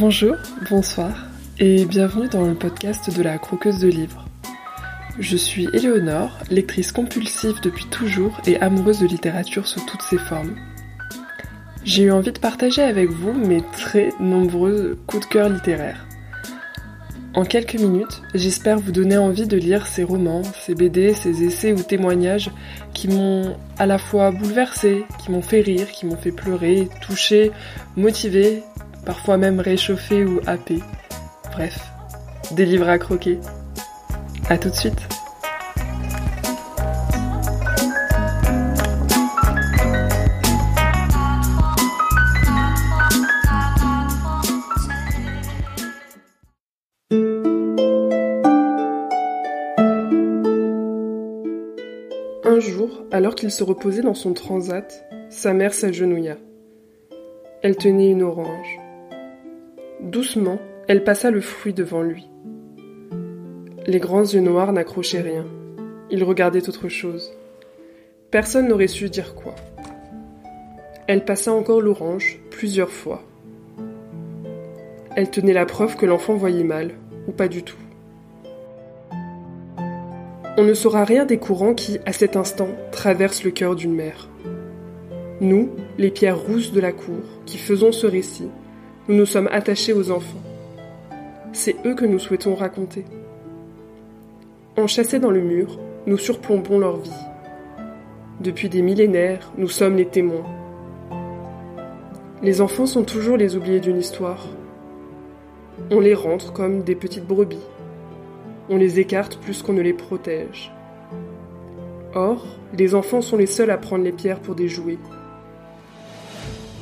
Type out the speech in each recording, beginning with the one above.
Bonjour, bonsoir et bienvenue dans le podcast de la croqueuse de livres. Je suis Éléonore, lectrice compulsive depuis toujours et amoureuse de littérature sous toutes ses formes. J'ai eu envie de partager avec vous mes très nombreux coups de cœur littéraires. En quelques minutes, j'espère vous donner envie de lire ces romans, ces BD, ces essais ou témoignages qui m'ont à la fois bouleversé, qui m'ont fait rire, qui m'ont fait pleurer, touché, motivé, parfois même réchauffé ou happé. Bref, des livres à croquer. A tout de suite Un jour, alors qu'il se reposait dans son transat, sa mère s'agenouilla. Elle tenait une orange. Doucement, elle passa le fruit devant lui. Les grands yeux noirs n'accrochaient rien. Il regardait autre chose. Personne n'aurait su dire quoi. Elle passa encore l'orange plusieurs fois. Elle tenait la preuve que l'enfant voyait mal, ou pas du tout. On ne saura rien des courants qui, à cet instant, traversent le cœur d'une mère. Nous, les pierres rousses de la cour, qui faisons ce récit, nous nous sommes attachés aux enfants. C'est eux que nous souhaitons raconter. Enchâssés dans le mur, nous surplombons leur vie. Depuis des millénaires, nous sommes les témoins. Les enfants sont toujours les oubliés d'une histoire. On les rentre comme des petites brebis. On les écarte plus qu'on ne les protège. Or, les enfants sont les seuls à prendre les pierres pour des jouets.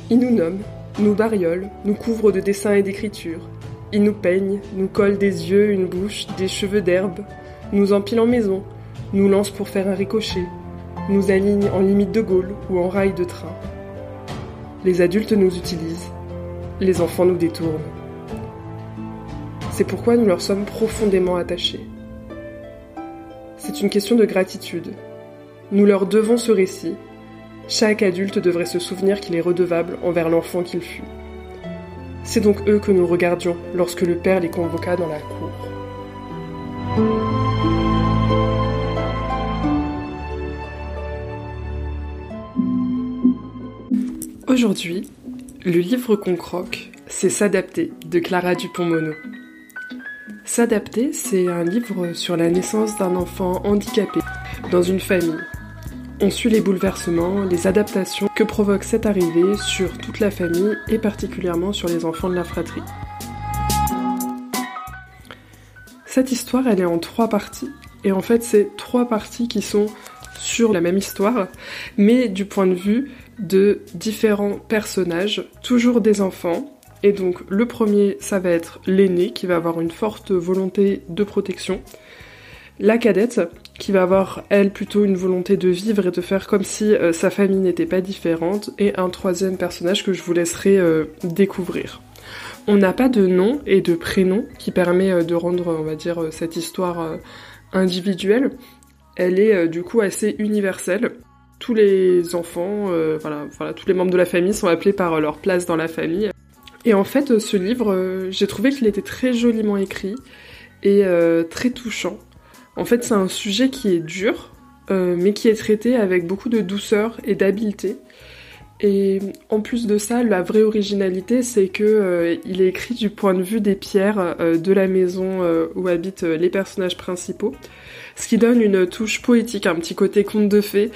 Ils nous nomment, nous bariolent, nous couvrent de dessins et d'écritures. Ils nous peignent, nous collent des yeux, une bouche, des cheveux d'herbe, nous empilent en maison, nous lancent pour faire un ricochet, nous alignent en limite de Gaulle ou en rail de train. Les adultes nous utilisent, les enfants nous détournent. C'est pourquoi nous leur sommes profondément attachés. C'est une question de gratitude. Nous leur devons ce récit chaque adulte devrait se souvenir qu'il est redevable envers l'enfant qu'il fut. C'est donc eux que nous regardions lorsque le père les convoqua dans la cour. Aujourd'hui, le livre qu'on croque, c'est S'adapter de Clara Dupont-Mono. S'adapter, c'est un livre sur la naissance d'un enfant handicapé dans une famille on suit les bouleversements, les adaptations que provoque cette arrivée sur toute la famille et particulièrement sur les enfants de la fratrie. Cette histoire, elle est en trois parties. Et en fait, c'est trois parties qui sont sur la même histoire, mais du point de vue de différents personnages, toujours des enfants. Et donc, le premier, ça va être l'aîné qui va avoir une forte volonté de protection. La cadette, qui va avoir, elle, plutôt une volonté de vivre et de faire comme si euh, sa famille n'était pas différente, et un troisième personnage que je vous laisserai euh, découvrir. On n'a pas de nom et de prénom qui permet euh, de rendre, on va dire, cette histoire individuelle. Elle est du coup assez universelle. Tous les enfants, voilà, voilà, tous les membres de la famille sont appelés par leur place dans la famille. Et en fait, ce livre, j'ai trouvé qu'il était très joliment écrit et très touchant. En fait, c'est un sujet qui est dur, euh, mais qui est traité avec beaucoup de douceur et d'habileté. Et en plus de ça, la vraie originalité, c'est que euh, est écrit du point de vue des pierres euh, de la maison où habitent les personnages principaux, ce qui donne une touche poétique, un petit côté conte de fées.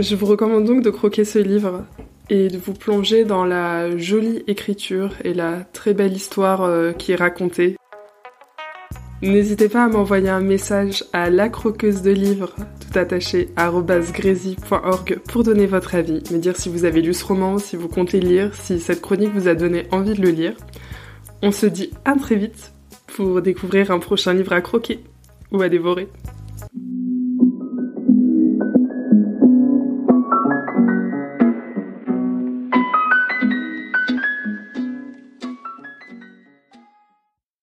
Je vous recommande donc de croquer ce livre et de vous plonger dans la jolie écriture et la très belle histoire euh, qui est racontée. N'hésitez pas à m'envoyer un message à la croqueuse de livres, tout attaché, @grésy.org pour donner votre avis, me dire si vous avez lu ce roman, si vous comptez lire, si cette chronique vous a donné envie de le lire. On se dit à très vite pour découvrir un prochain livre à croquer ou à dévorer.